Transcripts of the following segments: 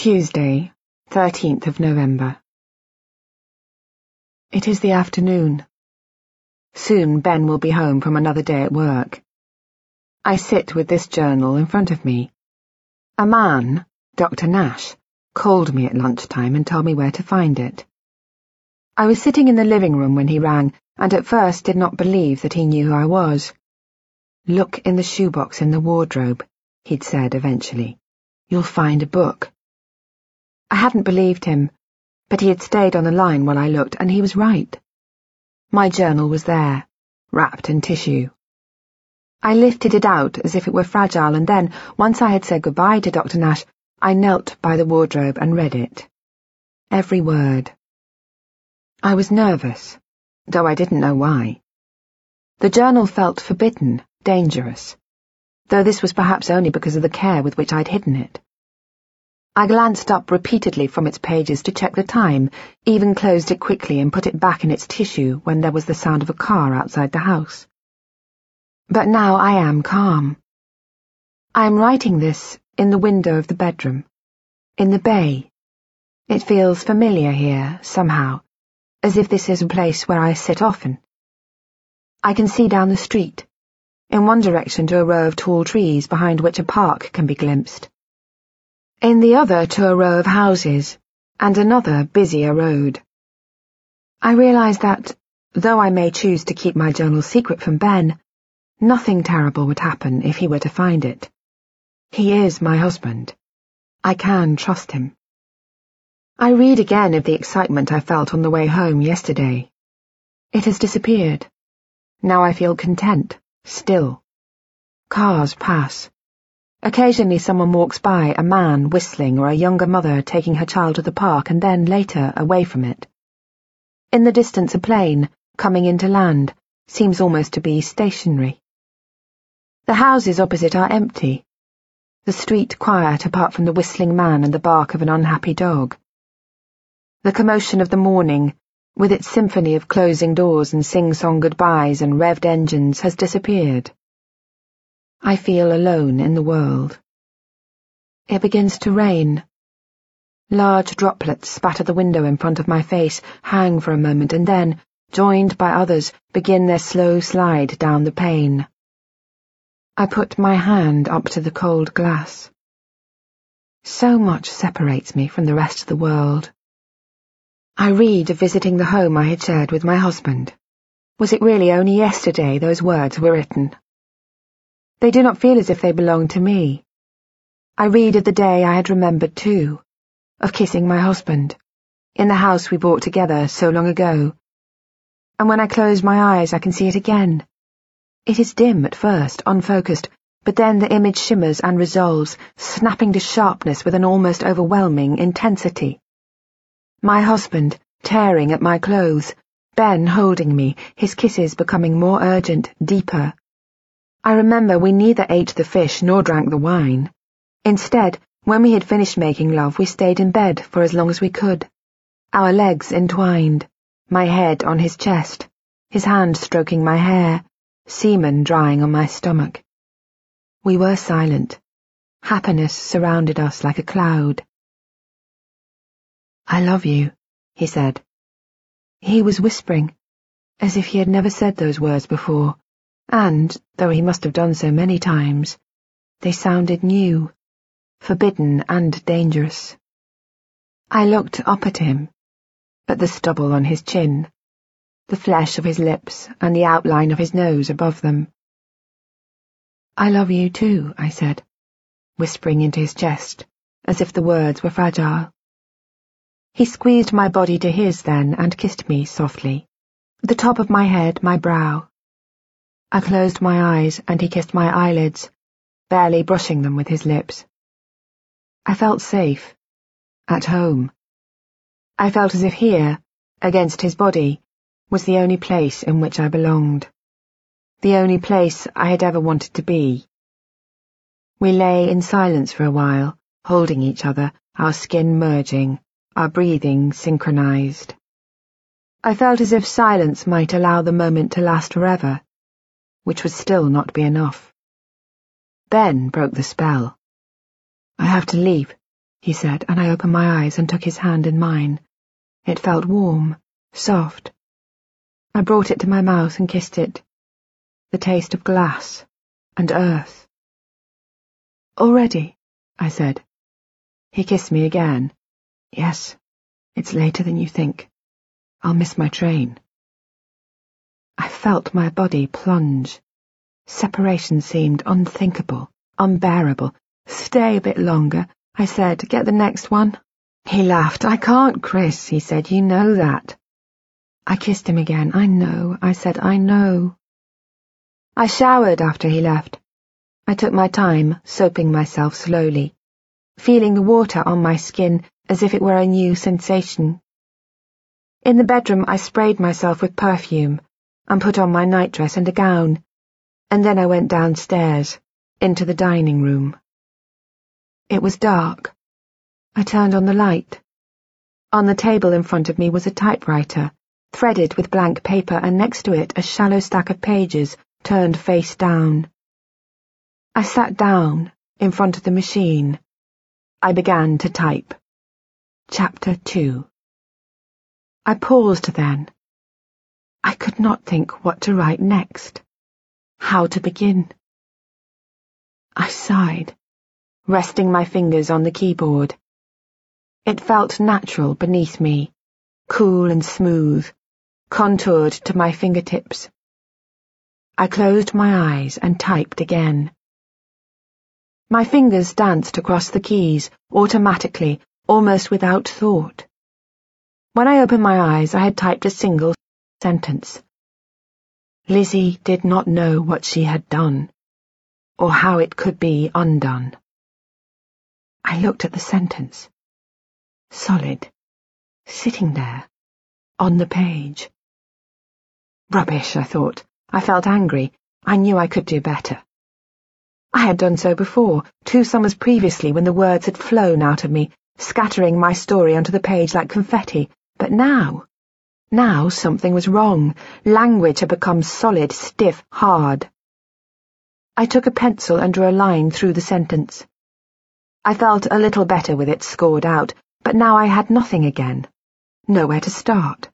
Tuesday, 13th of November. It is the afternoon. Soon Ben will be home from another day at work. I sit with this journal in front of me. A man, Dr. Nash, called me at lunchtime and told me where to find it. I was sitting in the living room when he rang and at first did not believe that he knew who I was. Look in the shoebox in the wardrobe, he'd said eventually. You'll find a book. I hadn't believed him, but he had stayed on the line while I looked, and he was right. My journal was there, wrapped in tissue. I lifted it out as if it were fragile, and then, once I had said goodbye to Dr. Nash, I knelt by the wardrobe and read it. Every word. I was nervous, though I didn't know why. The journal felt forbidden, dangerous, though this was perhaps only because of the care with which I'd hidden it. I glanced up repeatedly from its pages to check the time, even closed it quickly and put it back in its tissue when there was the sound of a car outside the house. But now I am calm. I am writing this in the window of the bedroom, in the bay. It feels familiar here, somehow, as if this is a place where I sit often. I can see down the street, in one direction to a row of tall trees behind which a park can be glimpsed in the other to a row of houses, and another busier road. I realise that, though I may choose to keep my journal secret from Ben, nothing terrible would happen if he were to find it. He is my husband. I can trust him. I read again of the excitement I felt on the way home yesterday. It has disappeared. Now I feel content, still. Cars pass. Occasionally someone walks by, a man whistling or a younger mother taking her child to the park and then, later, away from it. In the distance a plane, coming into land, seems almost to be stationary. The houses opposite are empty. The street quiet apart from the whistling man and the bark of an unhappy dog. The commotion of the morning, with its symphony of closing doors and sing-song goodbyes and revved engines, has disappeared. I feel alone in the world. It begins to rain. Large droplets spatter the window in front of my face, hang for a moment, and then, joined by others, begin their slow slide down the pane. I put my hand up to the cold glass. So much separates me from the rest of the world. I read of visiting the home I had shared with my husband. Was it really only yesterday those words were written? They do not feel as if they belong to me. I read of the day I had remembered too, of kissing my husband, in the house we bought together so long ago. And when I close my eyes I can see it again. It is dim at first, unfocused, but then the image shimmers and resolves, snapping to sharpness with an almost overwhelming intensity. My husband, tearing at my clothes, Ben holding me, his kisses becoming more urgent, deeper, I remember we neither ate the fish nor drank the wine. Instead, when we had finished making love, we stayed in bed for as long as we could, our legs entwined, my head on his chest, his hand stroking my hair, semen drying on my stomach. We were silent. Happiness surrounded us like a cloud. I love you, he said. He was whispering, as if he had never said those words before and, though he must have done so many times, they sounded new, forbidden and dangerous. I looked up at him, at the stubble on his chin, the flesh of his lips and the outline of his nose above them. I love you too, I said, whispering into his chest, as if the words were fragile. He squeezed my body to his then and kissed me softly, the top of my head, my brow, I closed my eyes and he kissed my eyelids, barely brushing them with his lips. I felt safe. At home. I felt as if here, against his body, was the only place in which I belonged. The only place I had ever wanted to be. We lay in silence for a while, holding each other, our skin merging, our breathing synchronized. I felt as if silence might allow the moment to last forever which would still not be enough. Ben broke the spell. I have to leave, he said, and I opened my eyes and took his hand in mine. It felt warm, soft. I brought it to my mouth and kissed it. The taste of glass and earth. Already, I said. He kissed me again. Yes, it's later than you think. I'll miss my train. I felt my body plunge. Separation seemed unthinkable, unbearable. Stay a bit longer, I said. Get the next one. He laughed. I can't, Chris, he said. You know that. I kissed him again. I know. I said, I know. I showered after he left. I took my time, soaping myself slowly, feeling the water on my skin as if it were a new sensation. In the bedroom, I sprayed myself with perfume and put on my nightdress and a gown, and then I went downstairs, into the dining room. It was dark. I turned on the light. On the table in front of me was a typewriter, threaded with blank paper, and next to it a shallow stack of pages turned face down. I sat down in front of the machine. I began to type. Chapter 2 I paused then. I could not think what to write next, how to begin. I sighed, resting my fingers on the keyboard. It felt natural beneath me, cool and smooth, contoured to my fingertips. I closed my eyes and typed again. My fingers danced across the keys, automatically, almost without thought. When I opened my eyes, I had typed a single sentence. Lizzie did not know what she had done, or how it could be undone. I looked at the sentence. Solid. Sitting there. On the page. Rubbish, I thought. I felt angry. I knew I could do better. I had done so before, two summers previously when the words had flown out of me, scattering my story onto the page like confetti. But now, now something was wrong. Language had become solid, stiff, hard. I took a pencil and drew a line through the sentence. I felt a little better with it scored out, but now I had nothing again. Nowhere to start.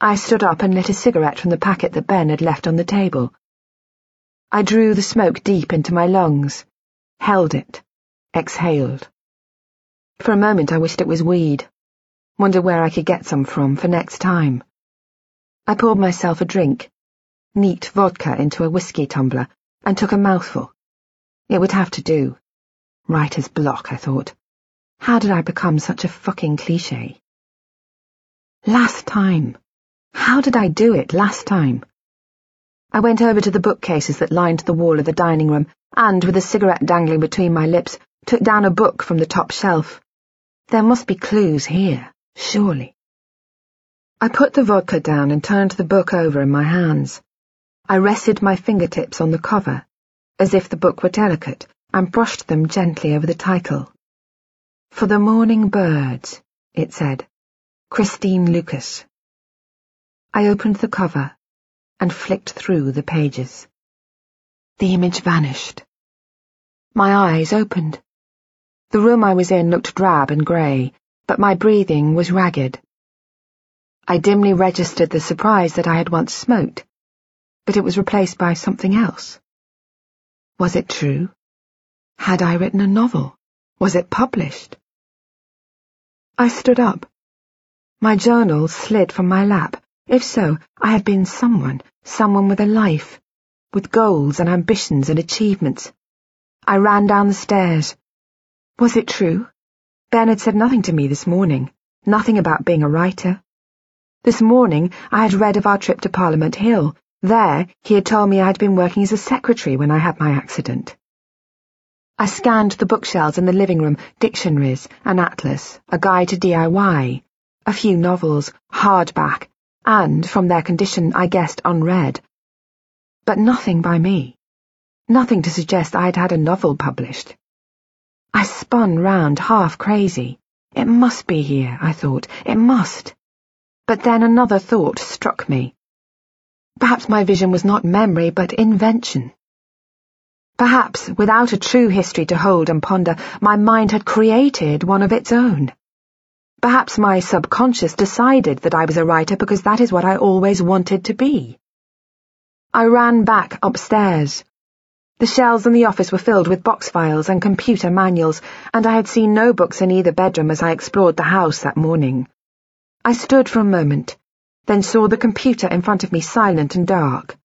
I stood up and lit a cigarette from the packet that Ben had left on the table. I drew the smoke deep into my lungs, held it, exhaled. For a moment I wished it was weed, wondered where I could get some from for next time. I poured myself a drink, neat vodka into a whiskey tumbler, and took a mouthful. It would have to do. Writer's block, I thought. How did I become such a fucking cliché? Last time. How did I do it last time? I went over to the bookcases that lined the wall of the dining room and, with a cigarette dangling between my lips, took down a book from the top shelf. There must be clues here, surely. I put the vodka down and turned the book over in my hands. I rested my fingertips on the cover, as if the book were delicate, and brushed them gently over the title. For the Morning Birds, it said. Christine Lucas. I opened the cover and flicked through the pages. The image vanished. My eyes opened. The room I was in looked drab and grey, but my breathing was ragged. I dimly registered the surprise that I had once smoked, but it was replaced by something else. Was it true? Had I written a novel? Was it published? I stood up. My journal slid from my lap. If so, I had been someone, someone with a life, with goals and ambitions and achievements. I ran down the stairs. Was it true? Ben had said nothing to me this morning, nothing about being a writer. This morning I had read of our trip to Parliament Hill. There he had told me I had been working as a secretary when I had my accident. I scanned the bookshelves in the living room, dictionaries, an atlas, a guide to DIY, a few novels, hardback, and, from their condition, I guessed unread. But nothing by me. Nothing to suggest I had had a novel published. I spun round, half crazy. It must be here, I thought. It must. But then another thought struck me. Perhaps my vision was not memory, but invention. Perhaps, without a true history to hold and ponder, my mind had created one of its own. Perhaps my subconscious decided that I was a writer because that is what I always wanted to be. I ran back upstairs. The shelves in the office were filled with box files and computer manuals, and I had seen no books in either bedroom as I explored the house that morning. I stood for a moment, then saw the computer in front of me silent and dark.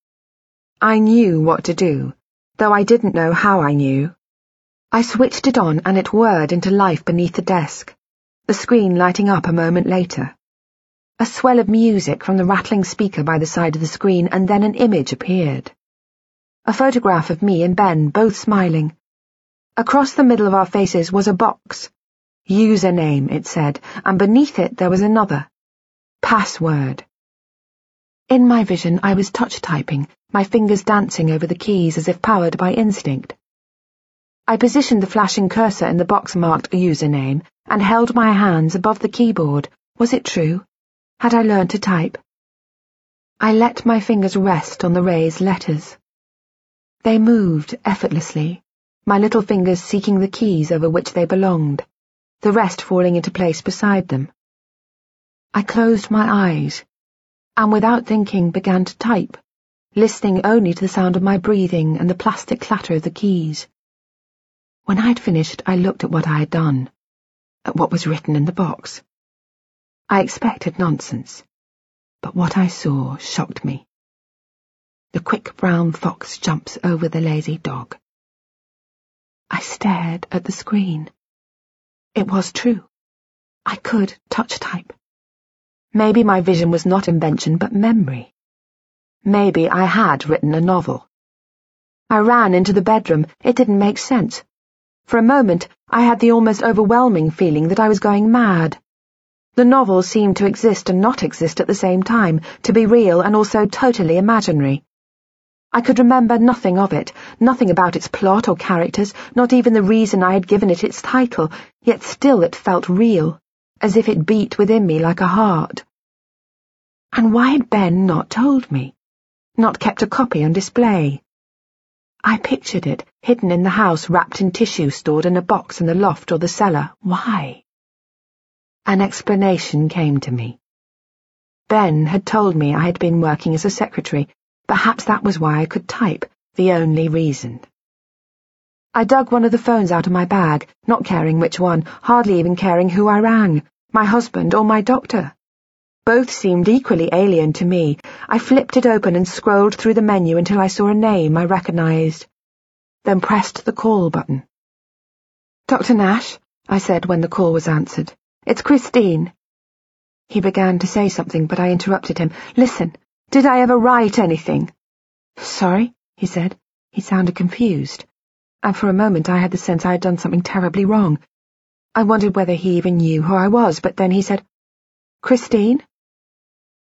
I knew what to do, though I didn't know how I knew. I switched it on and it whirred into life beneath the desk, the screen lighting up a moment later. A swell of music from the rattling speaker by the side of the screen, and then an image appeared. A photograph of me and Ben, both smiling. Across the middle of our faces was a box. Username, it said, and beneath it there was another. Password. In my vision, I was touch typing, my fingers dancing over the keys as if powered by instinct. I positioned the flashing cursor in the box marked username and held my hands above the keyboard. Was it true? Had I learned to type? I let my fingers rest on the raised letters. They moved effortlessly, my little fingers seeking the keys over which they belonged, the rest falling into place beside them. I closed my eyes, and without thinking began to type, listening only to the sound of my breathing and the plastic clatter of the keys. When I had finished, I looked at what I had done, at what was written in the box. I expected nonsense, but what I saw shocked me. The quick brown fox jumps over the lazy dog. I stared at the screen. It was true. I could touch type. Maybe my vision was not invention, but memory. Maybe I had written a novel. I ran into the bedroom. It didn't make sense. For a moment, I had the almost overwhelming feeling that I was going mad. The novel seemed to exist and not exist at the same time, to be real and also totally imaginary. I could remember nothing of it, nothing about its plot or characters, not even the reason I had given it its title, yet still it felt real, as if it beat within me like a heart. And why had Ben not told me? Not kept a copy on display? I pictured it, hidden in the house, wrapped in tissue, stored in a box in the loft or the cellar. Why? An explanation came to me. Ben had told me I had been working as a secretary, Perhaps that was why I could type, the only reason. I dug one of the phones out of my bag, not caring which one, hardly even caring who I rang, my husband or my doctor. Both seemed equally alien to me. I flipped it open and scrolled through the menu until I saw a name I recognized, then pressed the call button. Dr. Nash, I said when the call was answered. It's Christine. He began to say something, but I interrupted him. Listen, did I ever write anything? Sorry, he said. He sounded confused, and for a moment I had the sense I had done something terribly wrong. I wondered whether he even knew who I was, but then he said, Christine?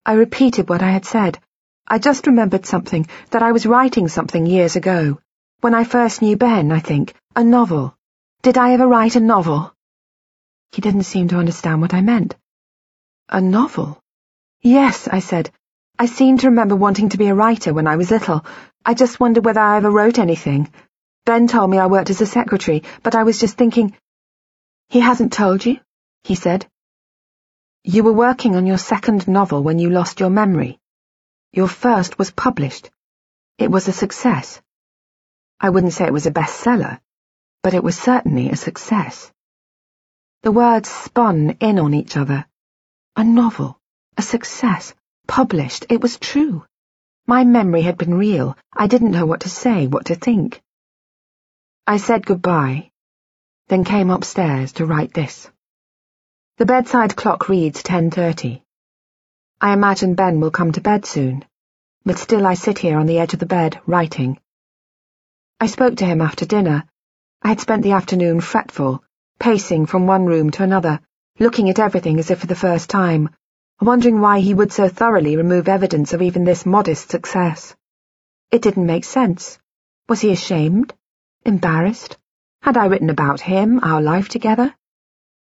I repeated what I had said. I just remembered something, that I was writing something years ago. When I first knew Ben, I think. A novel. Did I ever write a novel? He didn't seem to understand what I meant. A novel? Yes, I said. I seem to remember wanting to be a writer when I was little. I just wonder whether I ever wrote anything. Ben told me I worked as a secretary, but I was just thinking... He hasn't told you? He said. You were working on your second novel when you lost your memory. Your first was published. It was a success. I wouldn't say it was a bestseller, but it was certainly a success. The words spun in on each other. A novel, a success, Published, it was true. My memory had been real. I didn't know what to say, what to think. I said goodbye, then came upstairs to write this. The bedside clock reads 10.30. I imagine Ben will come to bed soon, but still I sit here on the edge of the bed, writing. I spoke to him after dinner. I had spent the afternoon fretful, pacing from one room to another, looking at everything as if for the first time, wondering why he would so thoroughly remove evidence of even this modest success. It didn't make sense. Was he ashamed? Embarrassed? Had I written about him, our life together?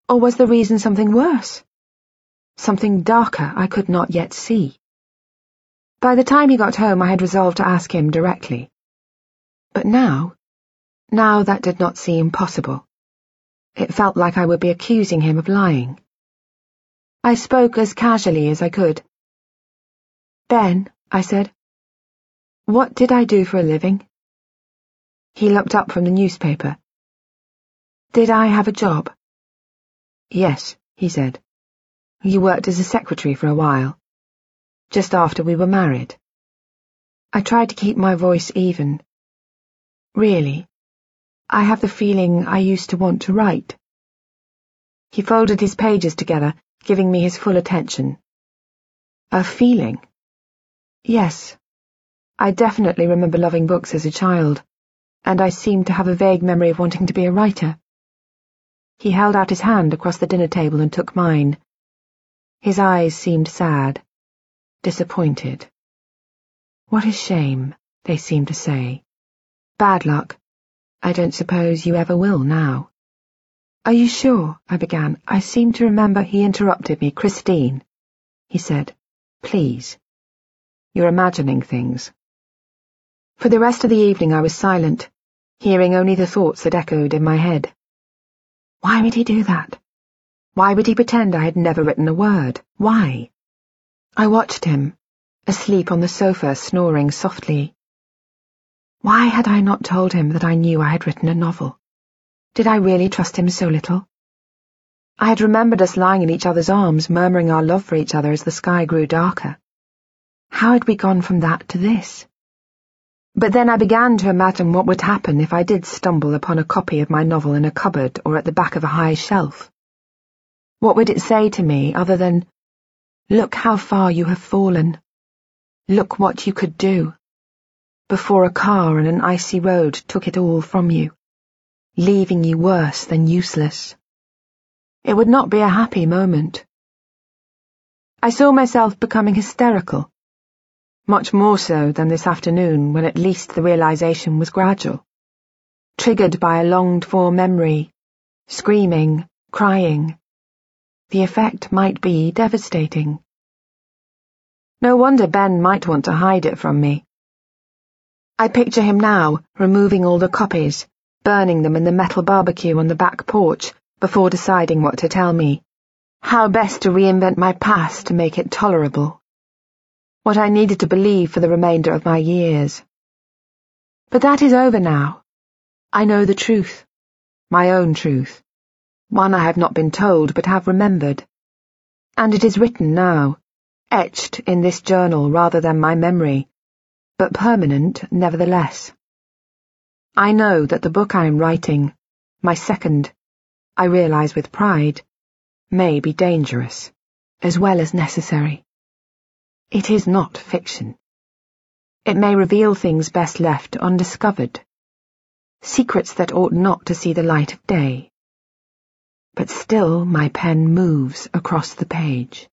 Or was the reason something worse? Something darker I could not yet see. By the time he got home, I had resolved to ask him directly. But now, Now that did not seem possible. It felt like I would be accusing him of lying. I spoke as casually as I could. Ben, I said, what did I do for a living? He looked up from the newspaper. Did I have a job? Yes, he said. You worked as a secretary for a while, just after we were married. I tried to keep my voice even. Really, I have the feeling I used to want to write. He folded his pages together, giving me his full attention. A feeling? Yes. I definitely remember loving books as a child, and I seem to have a vague memory of wanting to be a writer. He held out his hand across the dinner table and took mine. His eyes seemed sad, disappointed. What a shame, they seemed to say. Bad luck. I don't suppose you ever will now. Are you sure? I began. I seem to remember he interrupted me. Christine, he said, please. You're imagining things. For the rest of the evening I was silent, hearing only the thoughts that echoed in my head. Why would he do that? Why would he pretend I had never written a word? Why? I watched him, asleep on the sofa, snoring softly. Why had I not told him that I knew I had written a novel? Did I really trust him so little? I had remembered us lying in each other's arms, murmuring our love for each other as the sky grew darker. How had we gone from that to this? But then I began to imagine what would happen if I did stumble upon a copy of my novel in a cupboard or at the back of a high shelf. What would it say to me other than, Look how far you have fallen. Look what you could do. Before a car and an icy road took it all from you, leaving you worse than useless. It would not be a happy moment. I saw myself becoming hysterical much more so than this afternoon when at least the realization was gradual. Triggered by a longed-for memory, screaming, crying. The effect might be devastating. No wonder Ben might want to hide it from me. I picture him now, removing all the copies, burning them in the metal barbecue on the back porch before deciding what to tell me. How best to reinvent my past to make it tolerable what I needed to believe for the remainder of my years. But that is over now. I know the truth, my own truth, one I have not been told but have remembered. And it is written now, etched in this journal rather than my memory, but permanent nevertheless. I know that the book I am writing, my second, I realize with pride, may be dangerous, as well as necessary. It is not fiction. It may reveal things best left undiscovered, secrets that ought not to see the light of day. But still my pen moves across the page.